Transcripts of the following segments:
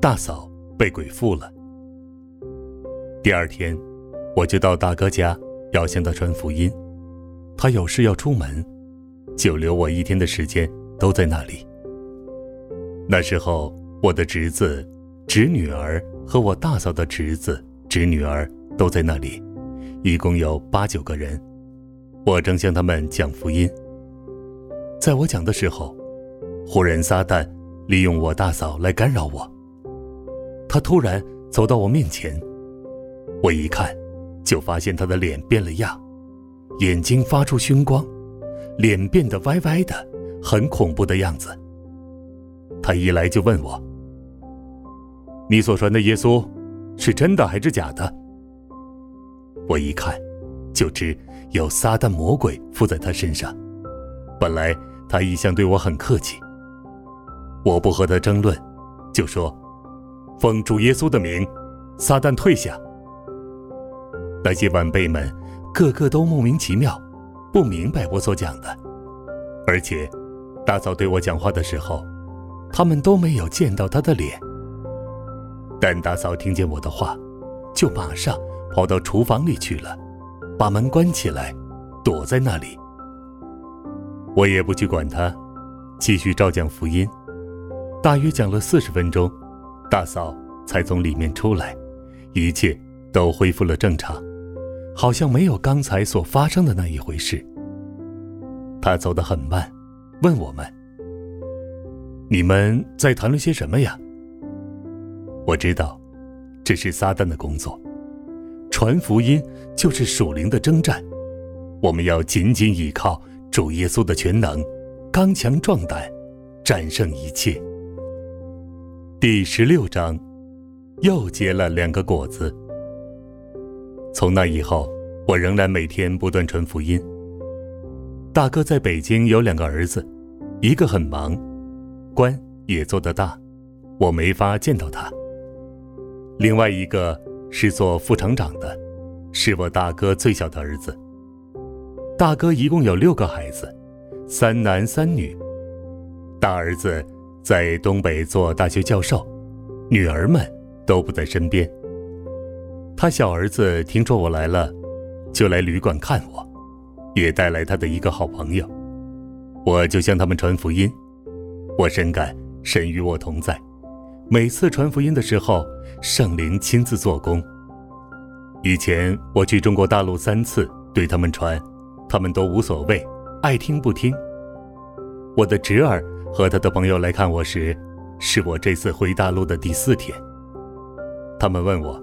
大嫂被鬼附了。第二天，我就到大哥家要向他传福音，他有事要出门，就留我一天的时间都在那里。那时候，我的侄子、侄女儿和我大嫂的侄子、侄女儿都在那里，一共有八九个人。我正向他们讲福音，在我讲的时候，忽然撒旦。利用我大嫂来干扰我。他突然走到我面前，我一看，就发现他的脸变了样，眼睛发出凶光，脸变得歪歪的，很恐怖的样子。他一来就问我：“你所传的耶稣，是真的还是假的？”我一看，就知有撒旦魔鬼附在他身上。本来他一向对我很客气。我不和他争论，就说：“奉主耶稣的名，撒旦退下。”那些晚辈们个个都莫名其妙，不明白我所讲的，而且大嫂对我讲话的时候，他们都没有见到他的脸。但大嫂听见我的话，就马上跑到厨房里去了，把门关起来，躲在那里。我也不去管他，继续照讲福音。大约讲了四十分钟，大嫂才从里面出来，一切都恢复了正常，好像没有刚才所发生的那一回事。他走得很慢，问我们：“你们在谈论些什么呀？”我知道，这是撒旦的工作，传福音就是属灵的征战，我们要紧紧依靠主耶稣的全能，刚强壮胆，战胜一切。第十六章，又结了两个果子。从那以后，我仍然每天不断传福音。大哥在北京有两个儿子，一个很忙，官也做得大，我没法见到他。另外一个是做副厂长的，是我大哥最小的儿子。大哥一共有六个孩子，三男三女，大儿子。在东北做大学教授，女儿们都不在身边。他小儿子听说我来了，就来旅馆看我，也带来他的一个好朋友。我就向他们传福音。我深感神与我同在，每次传福音的时候，圣灵亲自做工。以前我去中国大陆三次，对他们传，他们都无所谓，爱听不听。我的侄儿。和他的朋友来看我时，是我这次回大陆的第四天。他们问我：“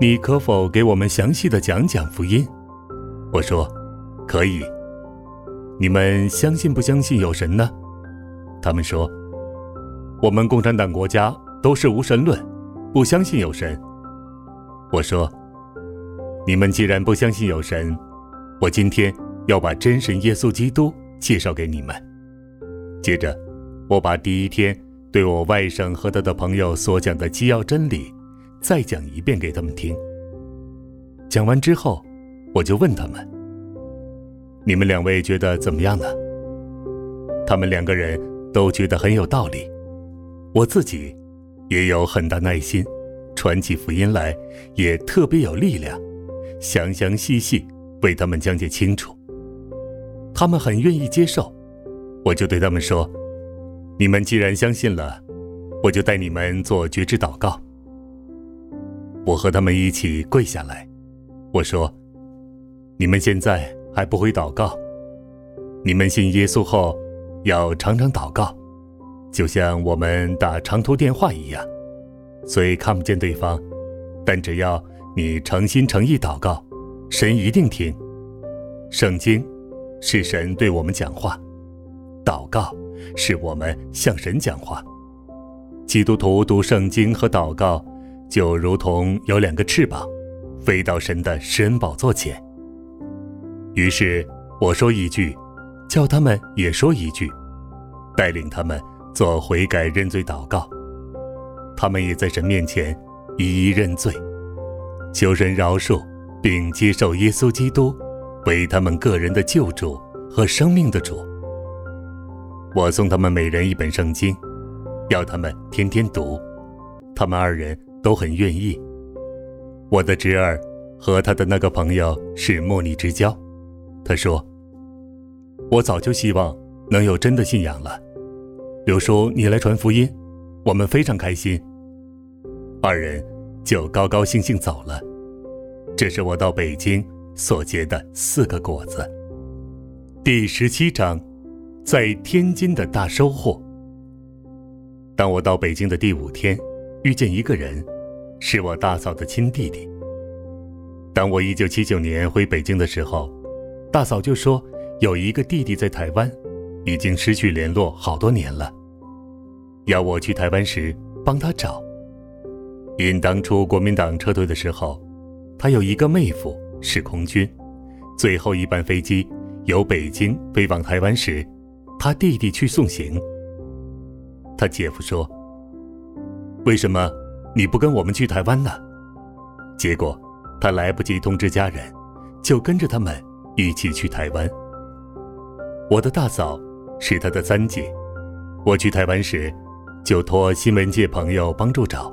你可否给我们详细的讲讲福音？”我说：“可以。”你们相信不相信有神呢？他们说：“我们共产党国家都是无神论，不相信有神。”我说：“你们既然不相信有神，我今天要把真神耶稣基督介绍给你们。”接着，我把第一天对我外甥和他的朋友所讲的基要真理，再讲一遍给他们听。讲完之后，我就问他们：“你们两位觉得怎么样呢？”他们两个人都觉得很有道理，我自己也有很大耐心，传起福音来也特别有力量，详详细细为他们讲解清楚。他们很愿意接受。我就对他们说：“你们既然相信了，我就带你们做觉知祷告。”我和他们一起跪下来，我说：“你们现在还不会祷告，你们信耶稣后要常常祷告，就像我们打长途电话一样，虽看不见对方，但只要你诚心诚意祷告，神一定听。圣经是神对我们讲话。”祷告是我们向神讲话。基督徒读圣经和祷告，就如同有两个翅膀，飞到神的施恩宝座前。于是我说一句，叫他们也说一句，带领他们做悔改认罪祷告。他们也在神面前一一认罪，求神饶恕，并接受耶稣基督为他们个人的救主和生命的主。我送他们每人一本圣经，要他们天天读。他们二人都很愿意。我的侄儿和他的那个朋友是莫逆之交。他说：“我早就希望能有真的信仰了。”刘叔，你来传福音，我们非常开心。二人就高高兴兴走了。这是我到北京所结的四个果子。第十七章，在天津的大收获。当我到北京的第五天，遇见一个人，是我大嫂的亲弟弟。当我一九七九年回北京的时候。大嫂就说：“有一个弟弟在台湾，已经失去联络好多年了，要我去台湾时帮他找。因当初国民党撤退的时候，他有一个妹夫是空军，最后一班飞机由北京飞往台湾时，他弟弟去送行。他姐夫说：‘为什么你不跟我们去台湾呢？’结果他来不及通知家人，就跟着他们。”一起去台湾。我的大嫂是他的三姐。我去台湾时，就托新闻界朋友帮助找。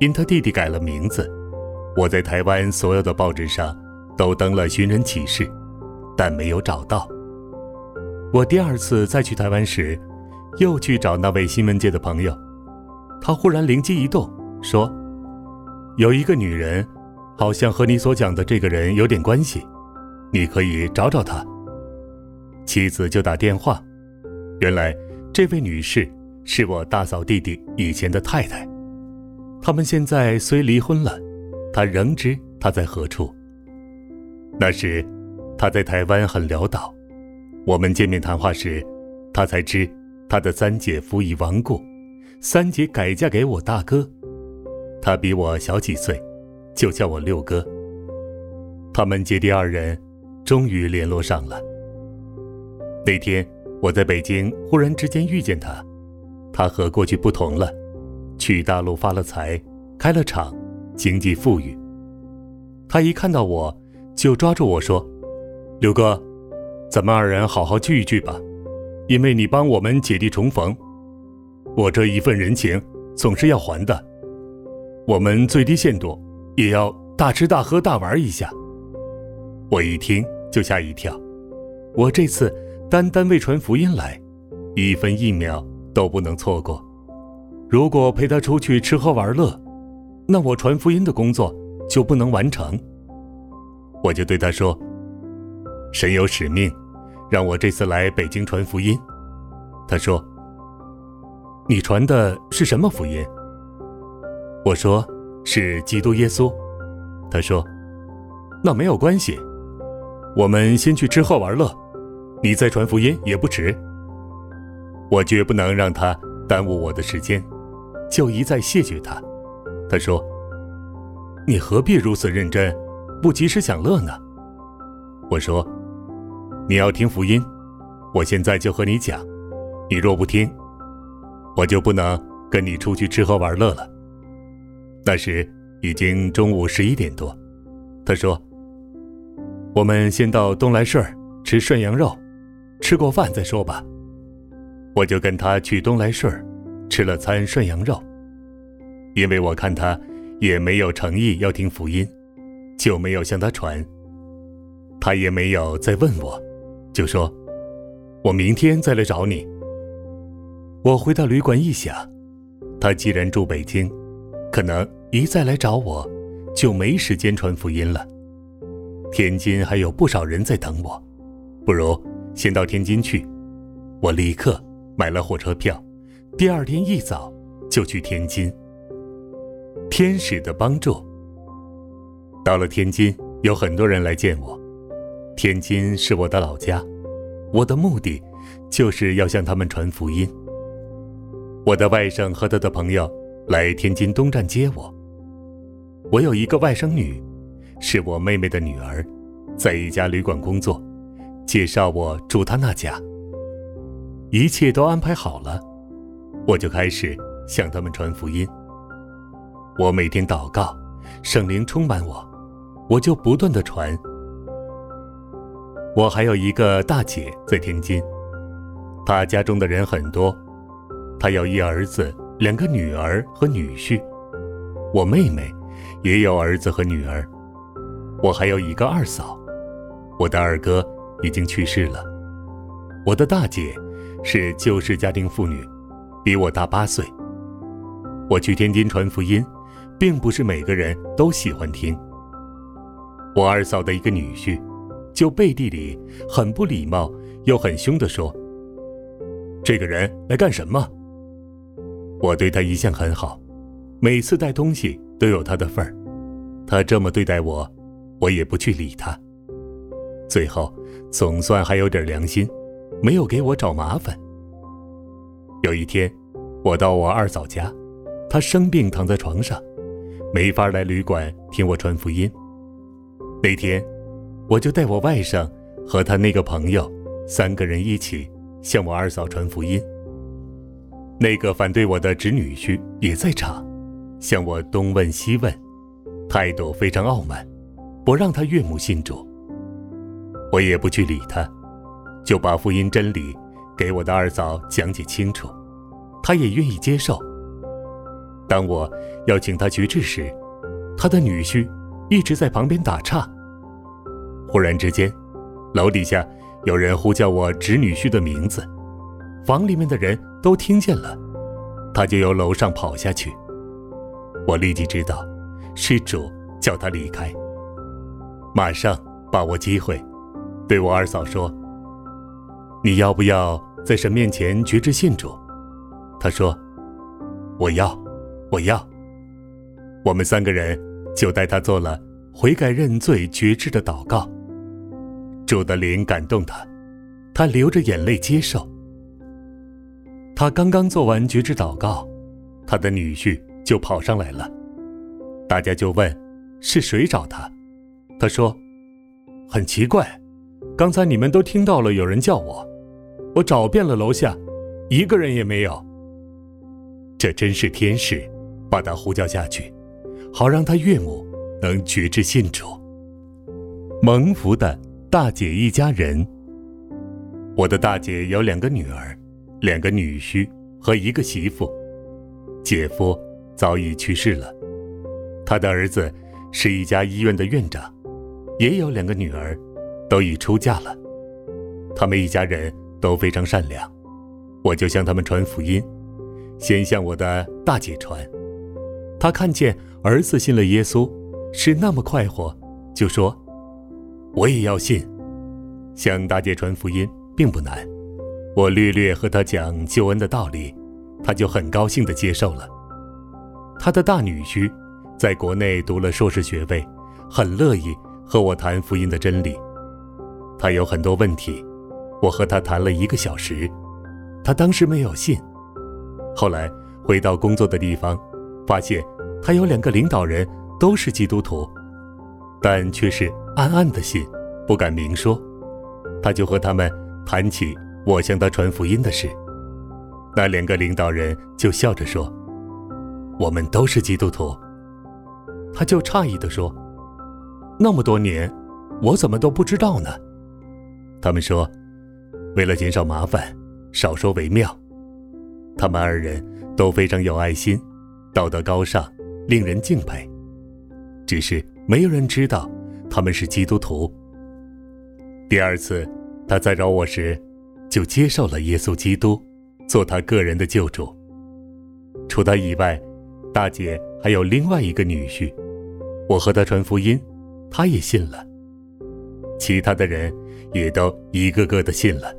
因他弟弟改了名字，我在台湾所有的报纸上都登了寻人启事，但没有找到。我第二次再去台湾时，又去找那位新闻界的朋友。他忽然灵机一动，说：“有一个女人，好像和你所讲的这个人有点关系。”你可以找找她。妻子就打电话，原来这位女士是我大嫂弟弟以前的太太。他们现在虽离婚了，他仍知她在何处。那时她在台湾很潦倒，我们见面谈话时，他才知他的三姐夫已亡故，三姐改嫁给我大哥，他比我小几岁，就叫我六哥。他们姐弟二人。终于联络上了。那天我在北京，忽然之间遇见他，他和过去不同了，去大陆发了财，开了厂，经济富裕。他一看到我，就抓住我说：“刘哥，咱们二人好好聚一聚吧，因为你帮我们姐弟重逢，我这一份人情总是要还的。我们最低限度也要大吃大喝大玩一下。”我一听就吓一跳，我这次单单为传福音来，一分一秒都不能错过。如果陪他出去吃喝玩乐，那我传福音的工作就不能完成。我就对他说：“神有使命，让我这次来北京传福音。”他说：“你传的是什么福音？”我说：“是基督耶稣。”他说：“那没有关系。”我们先去吃喝玩乐，你再传福音也不迟。我绝不能让他耽误我的时间，就一再谢绝他。他说：“你何必如此认真，不及时享乐呢？”我说：“你要听福音，我现在就和你讲。你若不听，我就不能跟你出去吃喝玩乐了。”那时已经中午十一点多，他说。我们先到东来顺吃涮羊肉，吃过饭再说吧。我就跟他去东来顺吃了餐涮羊肉，因为我看他也没有诚意要听福音，就没有向他传。他也没有再问我，就说：“我明天再来找你。”我回到旅馆一想，他既然住北京，可能一再来找我，就没时间传福音了。天津还有不少人在等我，不如先到天津去。我立刻买了火车票，第二天一早就去天津。天使的帮助。到了天津，有很多人来见我。天津是我的老家，我的目的就是要向他们传福音。我的外甥和他的朋友来天津东站接我。我有一个外甥女，是我妹妹的女儿，在一家旅馆工作，介绍我住她那家。一切都安排好了，我就开始向他们传福音。我每天祷告，圣灵充满我，我就不断的传。我还有一个大姐在天津，她家中的人很多，她有一儿子、两个女儿和女婿。我妹妹也有儿子和女儿，我还有一个二嫂，我的二哥已经去世了。我的大姐是旧式家庭妇女，比我大八岁。我去天津传福音，并不是每个人都喜欢听。我二嫂的一个女婿。就背地里很不礼貌又很凶地说：“这个人来干什么？”我对他一向很好，每次带东西都有他的份儿。他这么对待我，我也不去理他。最后总算还有点良心，没有给我找麻烦。有一天，我到我二嫂家，她生病躺在床上，没法来旅馆听我传福音。那天。我就带我外甥和他那个朋友三个人一起向我二嫂传福音。那个反对我的侄女婿也在场，向我东问西问，态度非常傲慢，不让他岳母信主。我也不去理他，就把福音真理给我的二嫂讲解清楚，他也愿意接受。当我要请他绝志时，他的女婿一直在旁边打岔。忽然之间，楼底下有人呼叫我侄女婿的名字，房里面的人都听见了，他就由楼上跑下去。我立即知道，是主叫他离开。马上把握机会，对我二嫂说：“你要不要在神面前绝志信主？”他说：“我要，我要。”我们三个人就带他做了悔改认罪绝志的祷告。朱德林感动他，他流着眼泪接受。他刚刚做完绝志祷告，他的女婿就跑上来了。大家就问是谁找他，他说：“很奇怪，刚才你们都听到了有人叫我，我找遍了楼下，一个人也没有。这真是天使把他呼叫下去，好让他岳母能觉知信主，蒙福的。”大姐一家人。我的大姐有两个女儿，两个女婿和一个媳妇，姐夫早已去世了。他的儿子是一家医院的院长，也有两个女儿，都已出嫁了。他们一家人都非常善良，我就向他们传福音，先向我的大姐传。她看见儿子信了耶稣，是那么快活，就说。我也要信，向大姐传福音并不难。我略略和她讲救恩的道理，她就很高兴地接受了。她的大女婿在国内读了硕士学位，很乐意和我谈福音的真理。他有很多问题，我和他谈了一个小时。他当时没有信，后来回到工作的地方，发现他有两个领导人都是基督徒。但却是暗暗的信，不敢明说。他就和他们谈起我向他传福音的事。那两个领导人就笑着说：“我们都是基督徒。”他就诧异的说：“那么多年，我怎么都不知道呢？”他们说：“为了减少麻烦，少说为妙。”他们二人都非常有爱心，道德高尚，令人敬佩。只是。没有人知道他们是基督徒。第二次，他再找我时，就接受了耶稣基督，做他个人的救主。除他以外，大姐还有另外一个女婿，我和他传福音，他也信了。其他的人也都一个个的信了。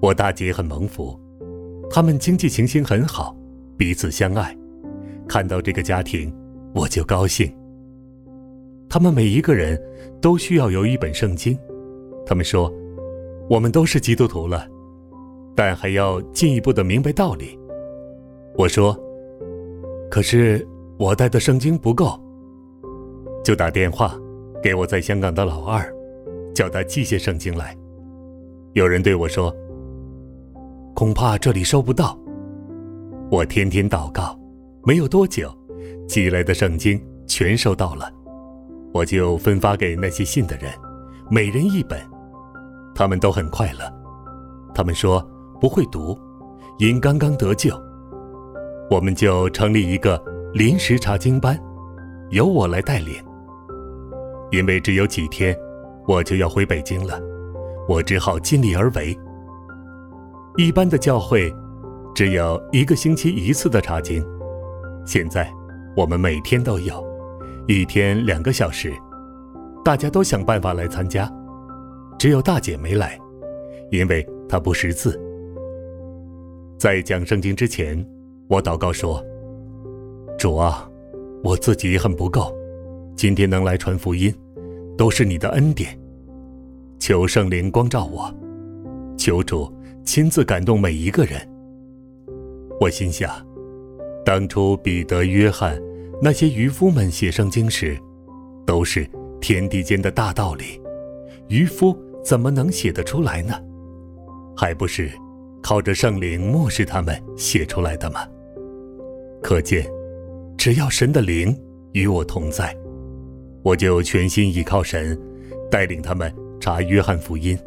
我大姐很蒙福，他们经济情形很好，彼此相爱。看到这个家庭，我就高兴。他们每一个人都需要有一本圣经。他们说：“我们都是基督徒了，但还要进一步的明白道理，我说：“可是我带的圣经不够。”就打电话给我在香港的老二，叫他寄些圣经来。有人对我说：“恐怕这里收不到。”我天天祷告，没有多久，寄来的圣经全收到了。我就分发给那些信的人，每人一本，他们都很快乐。他们说不会读，因刚刚得救。我们就成立一个临时查经班，由我来带领。因为只有几天，我就要回北京了，我只好尽力而为。一般的教会只有一个星期一次的查经，现在我们每天都有，一天两个小时，大家都想办法来参加，只有大姐没来，因为她不识字。在讲圣经之前。我祷告说：“主啊，我自己很不够，今天能来传福音，都是你的恩典。求圣灵光照我，求主亲自感动每一个人。”我心想，当初彼得、约翰那些渔夫们写圣经时，都是天地间的大道理，渔夫怎么能写得出来呢？还不是靠着圣灵漠视他们写出来的吗？可见，只要神的灵与我同在，我就全心依靠神，带领他们查约翰福音。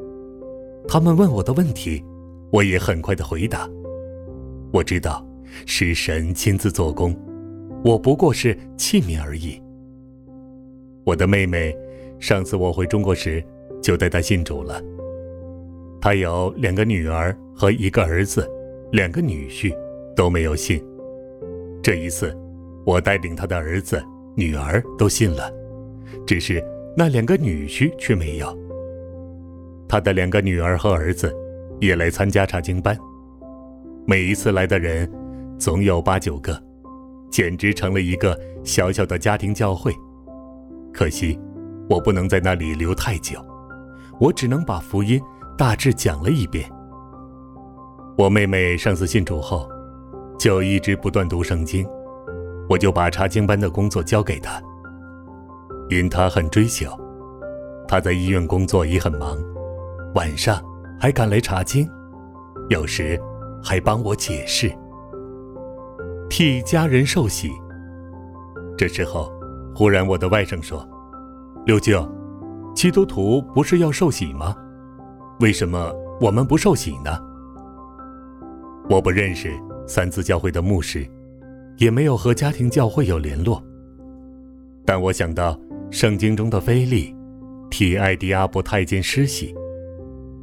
他们问我的问题，我也很快的回答。我知道是神亲自做工，我不过是器皿而已。我的妹妹，上次我回中国时就带她信主了。她有两个女儿和一个儿子，两个女婿都没有信。这一次，我带领他的儿子、女儿都信了，只是那两个女婿却没有。他的两个女儿和儿子也来参加查经班，每一次来的人总有八九个，简直成了一个小小的家庭教会。可惜，我不能在那里留太久，我只能把福音大致讲了一遍。我妹妹上次信主后。就一直不断读圣经，我就把查经班的工作交给她。因她很追求，她在医院工作也很忙，晚上还赶来查经，有时还帮我解释，替家人受洗。这时候，忽然我的外甥说：“六舅，基督徒不是要受洗吗？为什么我们不受洗呢？”我不认识。三字教会的牧师，也没有和家庭教会有联络。但我想到圣经中的菲利，替艾迪阿伯太监施洗，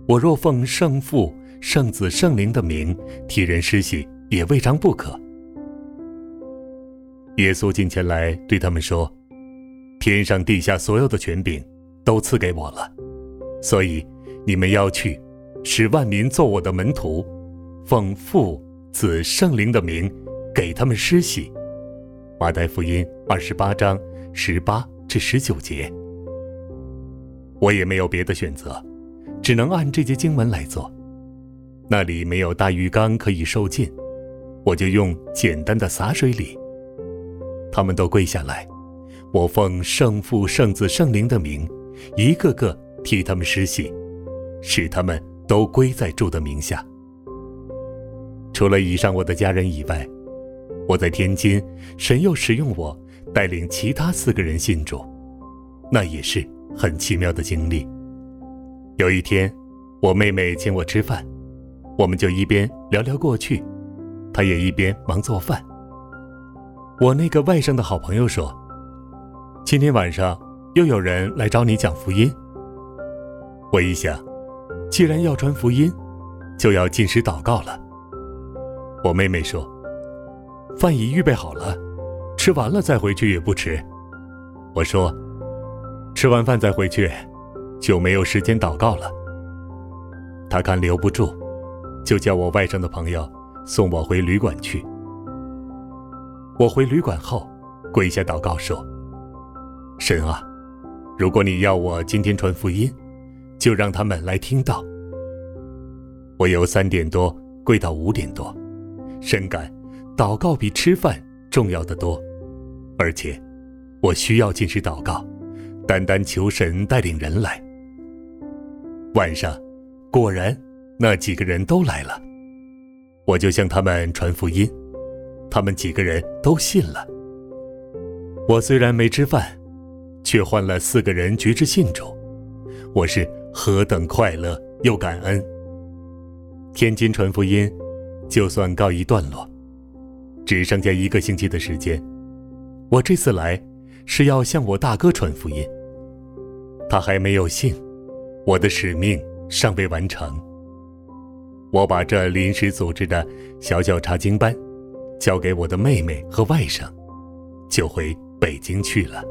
我若奉圣父、圣子、圣灵的名替人施洗，也未尝不可。耶稣近前来对他们说：“天上地下所有的权柄，都赐给我了，所以你们要去，使万民做我的门徒，奉父。”子圣灵的名，给他们施洗。马太福音二十八章十八至十九节。我也没有别的选择，只能按这节经文来做。那里没有大鱼缸可以受浸，我就用简单的洒水礼。他们都跪下来，我奉圣父、圣子、圣灵的名，一个个替他们施洗，使他们都归在主的名下。除了以上我的家人以外，我在天津，神又使用我带领其他四个人信主，那也是很奇妙的经历。有一天，我妹妹请我吃饭，我们就一边聊聊过去，她也一边忙做饭。我那个外甥的好朋友说：“今天晚上又有人来找你讲福音。”我一想，既然要传福音，就要进食祷告了。我妹妹说：“饭已预备好了，吃完了再回去也不迟。”我说：“吃完饭再回去，就没有时间祷告了。”她看留不住，就叫我外甥的朋友送我回旅馆去。我回旅馆后，跪下祷告说：“神啊，如果你要我今天传福音，就让他们来听到。”我由三点多跪到五点多。深感祷告比吃饭重要的多，而且我需要进食祷告，单单求神带领人来。晚上，果然那几个人都来了，我就向他们传福音，他们几个人都信了。我虽然没吃饭，却换了四个人举止信主，我是何等快乐又感恩。天津传福音，就算告一段落，只剩下一个星期的时间。我这次来，是要向我大哥传福音。他还没有信，我的使命尚未完成。我把这临时组织的小小查经班，交给我的妹妹和外甥，就回北京去了。